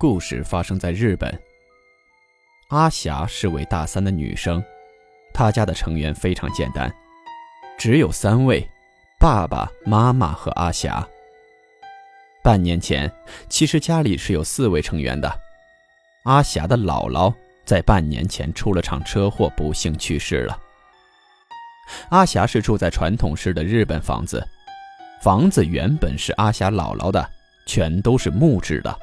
故事发生在日本。阿霞是位大三的女生，她家的成员非常简单，只有三位：爸爸妈妈和阿霞。半年前，其实家里是有四位成员的。阿霞的姥姥在半年前出了场车祸，不幸去世了。阿霞是住在传统式的日本房子，房子原本是阿霞姥姥的，全都是木质的。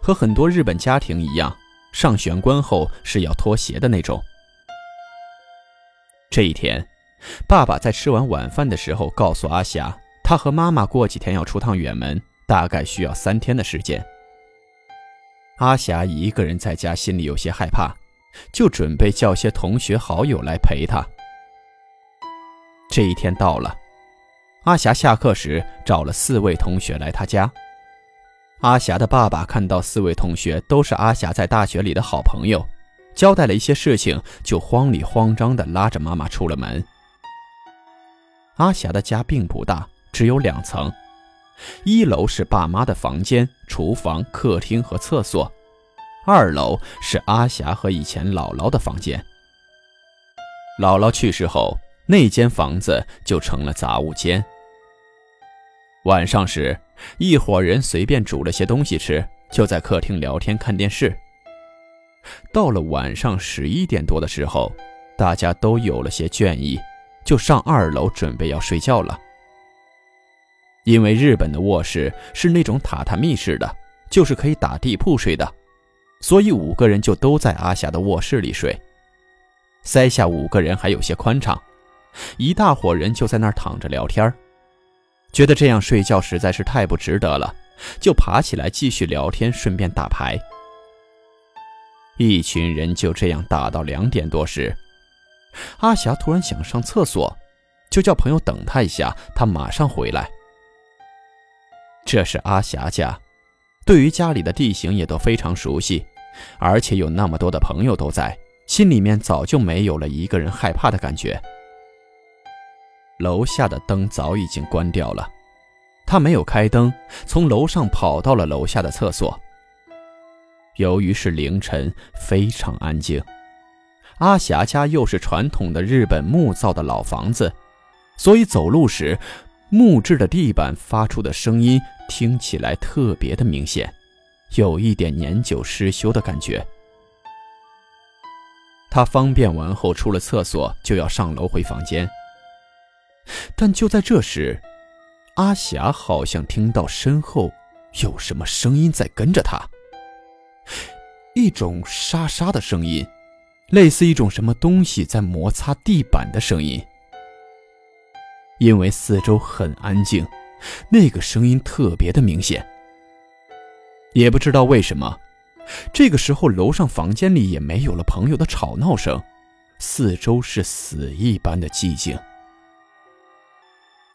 和很多日本家庭一样，上玄关后是要脱鞋的那种。这一天，爸爸在吃完晚饭的时候告诉阿霞，他和妈妈过几天要出趟远门，大概需要三天的时间。阿霞一个人在家，心里有些害怕，就准备叫些同学好友来陪她。这一天到了，阿霞下课时找了四位同学来她家。阿霞的爸爸看到四位同学都是阿霞在大学里的好朋友，交代了一些事情，就慌里慌张地拉着妈妈出了门。阿霞的家并不大，只有两层，一楼是爸妈的房间、厨房、客厅和厕所，二楼是阿霞和以前姥姥的房间。姥姥去世后，那间房子就成了杂物间。晚上时。一伙人随便煮了些东西吃，就在客厅聊天看电视。到了晚上十一点多的时候，大家都有了些倦意，就上二楼准备要睡觉了。因为日本的卧室是那种榻榻米式的，就是可以打地铺睡的，所以五个人就都在阿霞的卧室里睡。塞下五个人还有些宽敞，一大伙人就在那儿躺着聊天觉得这样睡觉实在是太不值得了，就爬起来继续聊天，顺便打牌。一群人就这样打到两点多时，阿霞突然想上厕所，就叫朋友等她一下，她马上回来。这是阿霞家，对于家里的地形也都非常熟悉，而且有那么多的朋友都在，心里面早就没有了一个人害怕的感觉。楼下的灯早已经关掉了，他没有开灯，从楼上跑到了楼下的厕所。由于是凌晨，非常安静。阿霞家又是传统的日本木造的老房子，所以走路时，木质的地板发出的声音听起来特别的明显，有一点年久失修的感觉。他方便完后出了厕所，就要上楼回房间。但就在这时，阿霞好像听到身后有什么声音在跟着她，一种沙沙的声音，类似一种什么东西在摩擦地板的声音。因为四周很安静，那个声音特别的明显。也不知道为什么，这个时候楼上房间里也没有了朋友的吵闹声，四周是死一般的寂静。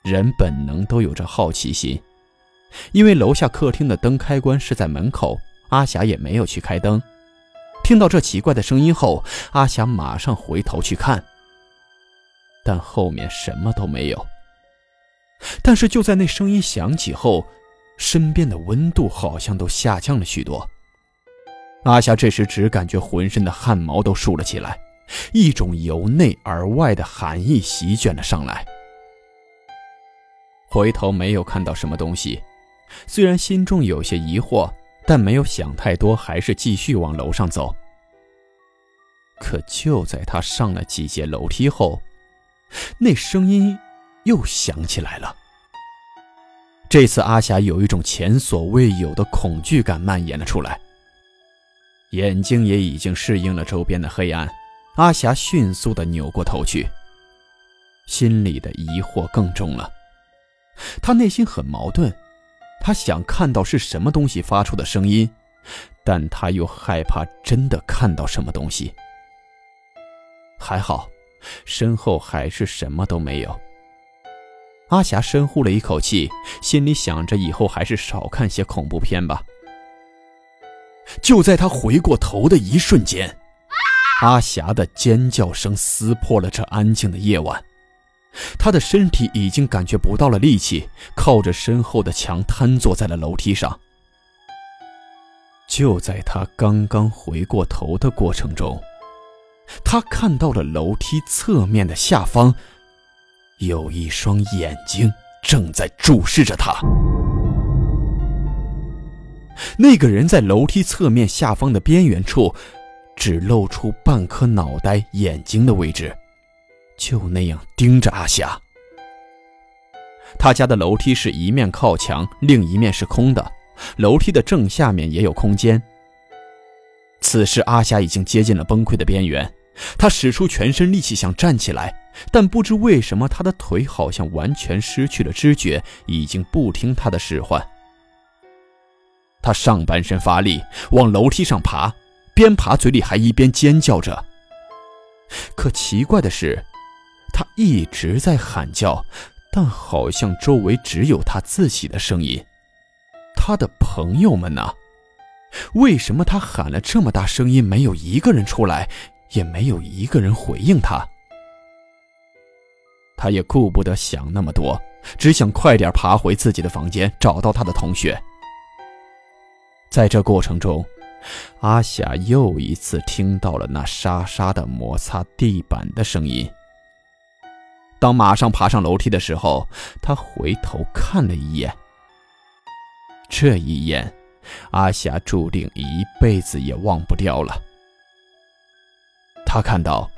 人本能都有着好奇心，因为楼下客厅的灯开关是在门口，阿霞也没有去开灯。听到这奇怪的声音后，阿霞马上回头去看，但后面什么都没有。但是就在那声音响起后，身边的温度好像都下降了许多。阿霞这时只感觉浑身的汗毛都竖了起来，一种由内而外的寒意席卷了上来。回头没有看到什么东西，虽然心中有些疑惑，但没有想太多，还是继续往楼上走。可就在他上了几节楼梯后，那声音又响起来了。这次阿霞有一种前所未有的恐惧感蔓延了出来，眼睛也已经适应了周边的黑暗，阿霞迅速地扭过头去。心里的疑惑更重了。他内心很矛盾，他想看到是什么东西发出的声音，但他又害怕真的看到什么东西。还好，身后还是什么都没有。阿霞深呼了一口气，心里想着以后还是少看些恐怖片吧。就在他回过头的一瞬间。阿霞的尖叫声撕破了这安静的夜晚，他的身体已经感觉不到了力气，靠着身后的墙瘫坐在了楼梯上。就在他刚刚回过头的过程中，他看到了楼梯侧面的下方，有一双眼睛正在注视着他。那个人在楼梯侧面下方的边缘处。只露出半颗脑袋、眼睛的位置，就那样盯着阿霞。他家的楼梯是一面靠墙，另一面是空的，楼梯的正下面也有空间。此时，阿霞已经接近了崩溃的边缘，她使出全身力气想站起来，但不知为什么，她的腿好像完全失去了知觉，已经不听她的使唤。她上半身发力，往楼梯上爬。边爬，嘴里还一边尖叫着。可奇怪的是，他一直在喊叫，但好像周围只有他自己的声音。他的朋友们呢？为什么他喊了这么大声音，没有一个人出来，也没有一个人回应他？他也顾不得想那么多，只想快点爬回自己的房间，找到他的同学。在这过程中。阿霞又一次听到了那沙沙的摩擦地板的声音。当马上爬上楼梯的时候，他回头看了一眼。这一眼，阿霞注定一辈子也忘不掉了。他看到，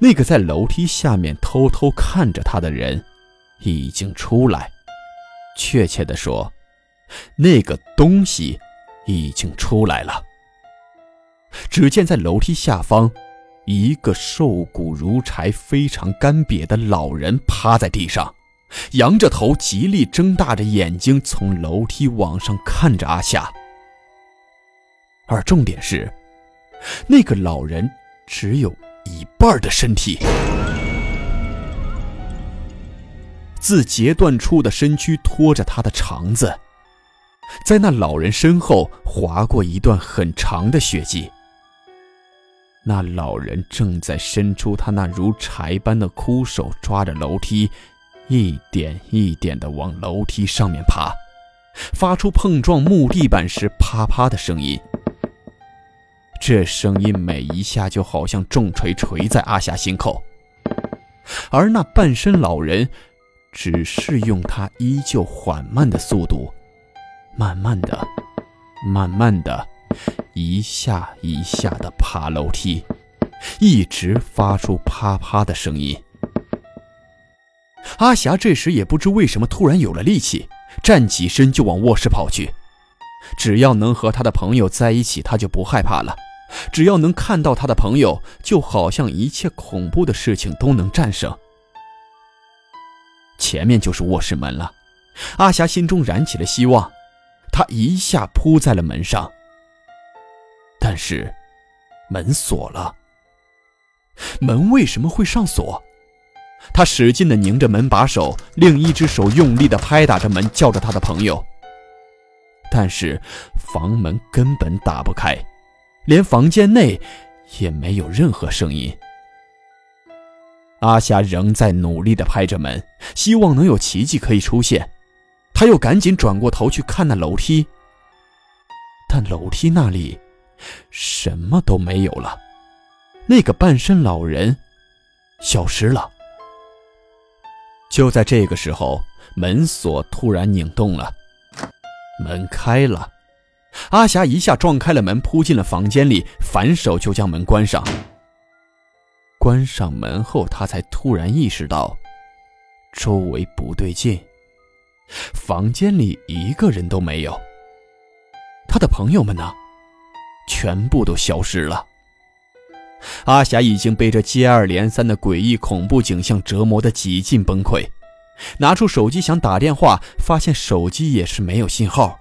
那个在楼梯下面偷偷看着他的人，已经出来。确切的说，那个东西。已经出来了。只见在楼梯下方，一个瘦骨如柴、非常干瘪的老人趴在地上，仰着头，极力睁大着眼睛，从楼梯往上看着阿夏。而重点是，那个老人只有一半的身体，自截断处的身躯拖着他的肠子。在那老人身后划过一段很长的血迹。那老人正在伸出他那如柴般的枯手，抓着楼梯，一点一点地往楼梯上面爬，发出碰撞木地板时啪啪的声音。这声音每一下就好像重锤锤在阿霞心口，而那半身老人，只是用他依旧缓慢的速度。慢慢的，慢慢的，一下一下的爬楼梯，一直发出啪啪的声音。阿霞这时也不知为什么突然有了力气，站起身就往卧室跑去。只要能和他的朋友在一起，他就不害怕了；只要能看到他的朋友，就好像一切恐怖的事情都能战胜。前面就是卧室门了，阿霞心中燃起了希望。她一下扑在了门上，但是门锁了。门为什么会上锁？他使劲的拧着门把手，另一只手用力的拍打着门，叫着他的朋友。但是房门根本打不开，连房间内也没有任何声音。阿霞仍在努力的拍着门，希望能有奇迹可以出现。他又赶紧转过头去看那楼梯，但楼梯那里什么都没有了，那个半身老人消失了。就在这个时候，门锁突然拧动了，门开了，阿霞一下撞开了门，扑进了房间里，反手就将门关上。关上门后，她才突然意识到周围不对劲。房间里一个人都没有。他的朋友们呢？全部都消失了。阿霞已经被这接二连三的诡异恐怖景象折磨得几近崩溃，拿出手机想打电话，发现手机也是没有信号。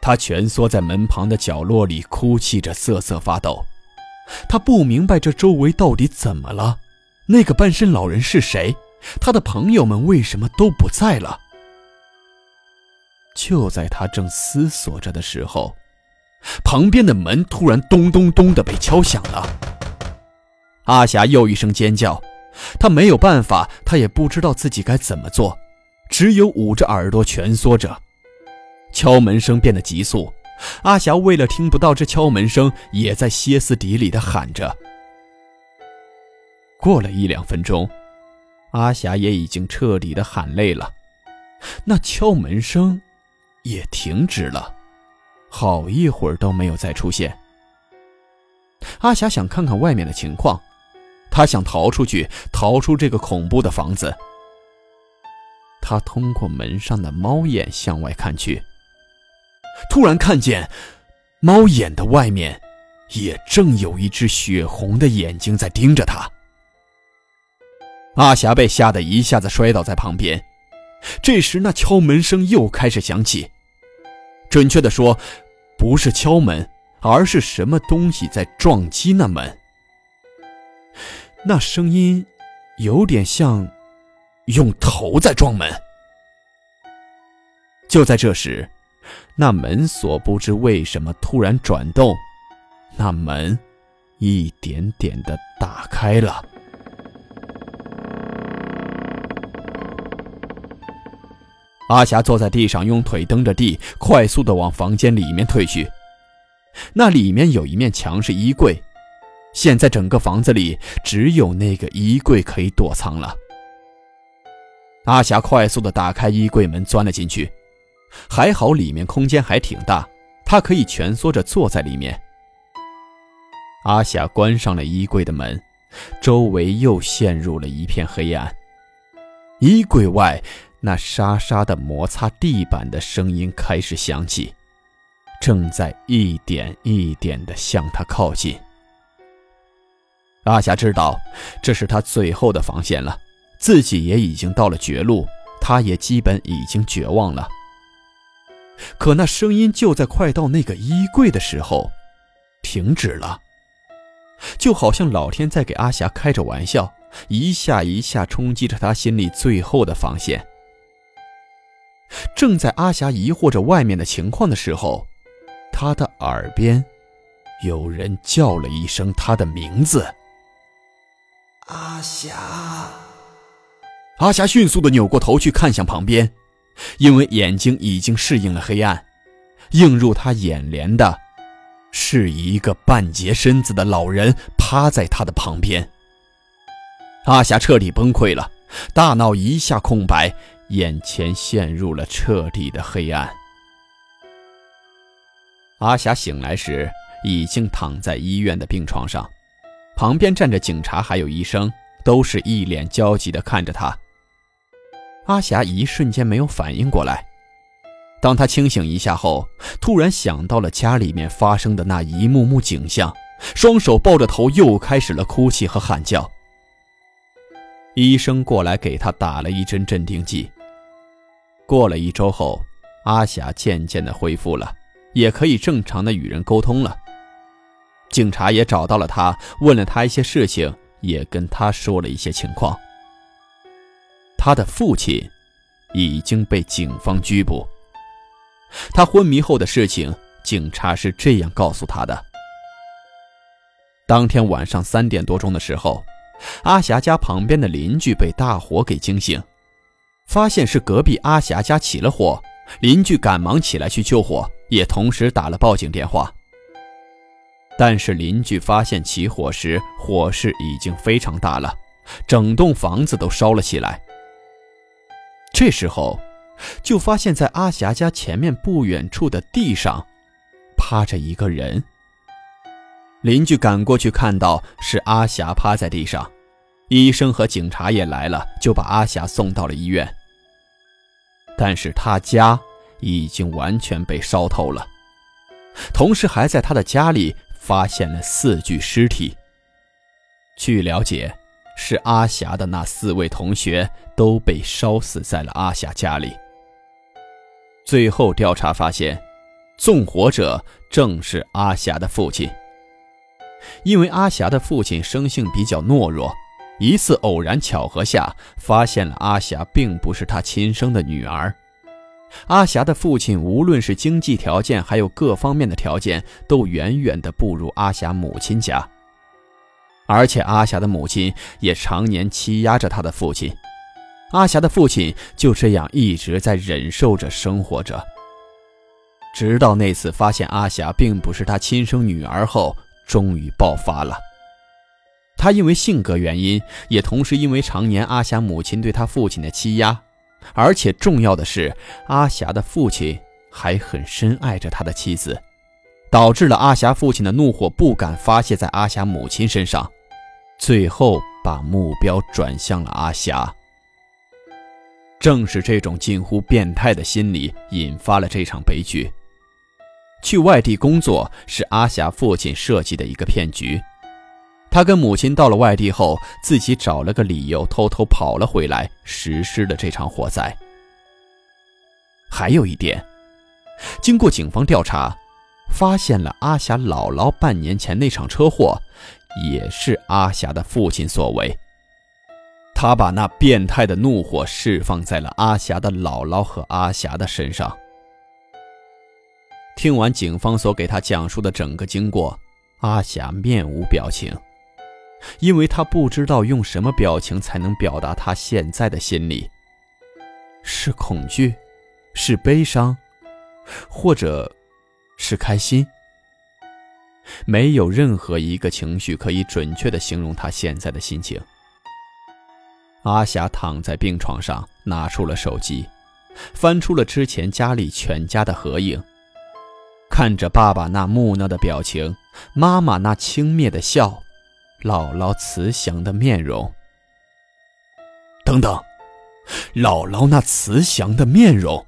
他蜷缩在门旁的角落里，哭泣着，瑟瑟发抖。他不明白这周围到底怎么了，那个半身老人是谁？他的朋友们为什么都不在了？就在他正思索着的时候，旁边的门突然咚咚咚的被敲响了。阿霞又一声尖叫，她没有办法，她也不知道自己该怎么做，只有捂着耳朵蜷缩着。敲门声变得急速，阿霞为了听不到这敲门声，也在歇斯底里地喊着。过了一两分钟，阿霞也已经彻底的喊累了，那敲门声。也停止了，好一会儿都没有再出现。阿霞想看看外面的情况，她想逃出去，逃出这个恐怖的房子。她通过门上的猫眼向外看去，突然看见猫眼的外面也正有一只血红的眼睛在盯着她。阿霞被吓得一下子摔倒在旁边。这时，那敲门声又开始响起。准确的说，不是敲门，而是什么东西在撞击那门。那声音有点像用头在撞门。就在这时，那门锁不知为什么突然转动，那门一点点的打开了。阿霞坐在地上，用腿蹬着地，快速的往房间里面退去。那里面有一面墙是衣柜，现在整个房子里只有那个衣柜可以躲藏了。阿霞快速的打开衣柜门，钻了进去。还好里面空间还挺大，她可以蜷缩着坐在里面。阿霞关上了衣柜的门，周围又陷入了一片黑暗。衣柜外。那沙沙的摩擦地板的声音开始响起，正在一点一点地向他靠近。阿霞知道这是他最后的防线了，自己也已经到了绝路，他也基本已经绝望了。可那声音就在快到那个衣柜的时候，停止了，就好像老天在给阿霞开着玩笑，一下一下冲击着他心里最后的防线。正在阿霞疑惑着外面的情况的时候，她的耳边有人叫了一声她的名字：“阿霞。”阿霞迅速的扭过头去看向旁边，因为眼睛已经适应了黑暗，映入她眼帘的，是一个半截身子的老人趴在她的旁边。阿霞彻底崩溃了，大脑一下空白。眼前陷入了彻底的黑暗。阿霞醒来时，已经躺在医院的病床上，旁边站着警察还有医生，都是一脸焦急地看着她。阿霞一瞬间没有反应过来，当她清醒一下后，突然想到了家里面发生的那一幕幕景象，双手抱着头，又开始了哭泣和喊叫。医生过来给她打了一针镇定剂。过了一周后，阿霞渐渐的恢复了，也可以正常的与人沟通了。警察也找到了他，问了他一些事情，也跟他说了一些情况。他的父亲已经被警方拘捕。他昏迷后的事情，警察是这样告诉他的：当天晚上三点多钟的时候，阿霞家旁边的邻居被大火给惊醒。发现是隔壁阿霞家起了火，邻居赶忙起来去救火，也同时打了报警电话。但是邻居发现起火时，火势已经非常大了，整栋房子都烧了起来。这时候，就发现在阿霞家前面不远处的地上，趴着一个人。邻居赶过去看到是阿霞趴在地上，医生和警察也来了，就把阿霞送到了医院。但是他家已经完全被烧透了，同时还在他的家里发现了四具尸体。据了解，是阿霞的那四位同学都被烧死在了阿霞家里。最后调查发现，纵火者正是阿霞的父亲。因为阿霞的父亲生性比较懦弱，一次偶然巧合下，发现了阿霞并不是他亲生的女儿。阿霞的父亲无论是经济条件，还有各方面的条件，都远远的不如阿霞母亲家。而且阿霞的母亲也常年欺压着他的父亲，阿霞的父亲就这样一直在忍受着生活着，直到那次发现阿霞并不是他亲生女儿后。终于爆发了。他因为性格原因，也同时因为常年阿霞母亲对他父亲的欺压，而且重要的是，阿霞的父亲还很深爱着他的妻子，导致了阿霞父亲的怒火不敢发泄在阿霞母亲身上，最后把目标转向了阿霞。正是这种近乎变态的心理，引发了这场悲剧。去外地工作是阿霞父亲设计的一个骗局。他跟母亲到了外地后，自己找了个理由偷偷跑了回来，实施了这场火灾。还有一点，经过警方调查，发现了阿霞姥姥半年前那场车祸，也是阿霞的父亲所为。他把那变态的怒火释放在了阿霞的姥姥和阿霞的身上。听完警方所给他讲述的整个经过，阿霞面无表情，因为他不知道用什么表情才能表达他现在的心理。是恐惧，是悲伤，或者，是开心。没有任何一个情绪可以准确的形容他现在的心情。阿霞躺在病床上，拿出了手机，翻出了之前家里全家的合影。看着爸爸那木讷的表情，妈妈那轻蔑的笑，姥姥慈祥的面容，等等，姥姥那慈祥的面容，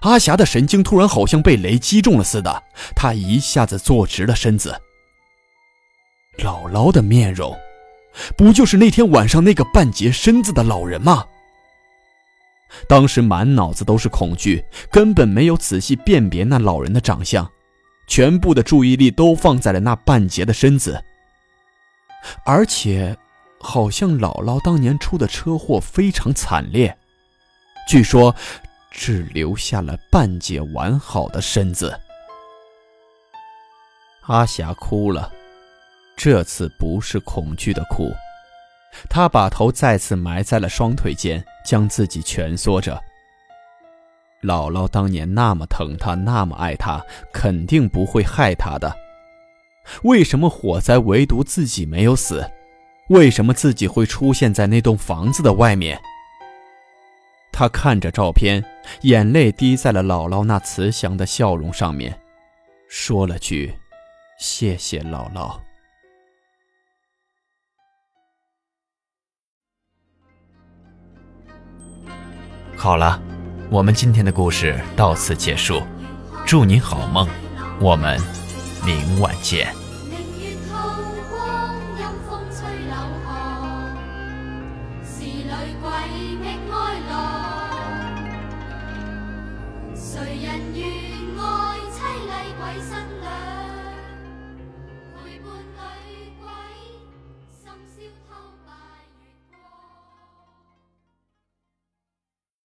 阿霞的神经突然好像被雷击中了似的，她一下子坐直了身子。姥姥的面容，不就是那天晚上那个半截身子的老人吗？当时满脑子都是恐惧，根本没有仔细辨别那老人的长相，全部的注意力都放在了那半截的身子。而且，好像姥姥当年出的车祸非常惨烈，据说只留下了半截完好的身子。阿霞哭了，这次不是恐惧的哭。她把头再次埋在了双腿间，将自己蜷缩着。姥姥当年那么疼他，那么爱他，肯定不会害他的。为什么火灾唯独自己没有死？为什么自己会出现在那栋房子的外面？他看着照片，眼泪滴在了姥姥那慈祥的笑容上面，说了句：“谢谢姥姥。”好了，我们今天的故事到此结束，祝你好梦，我们明晚见。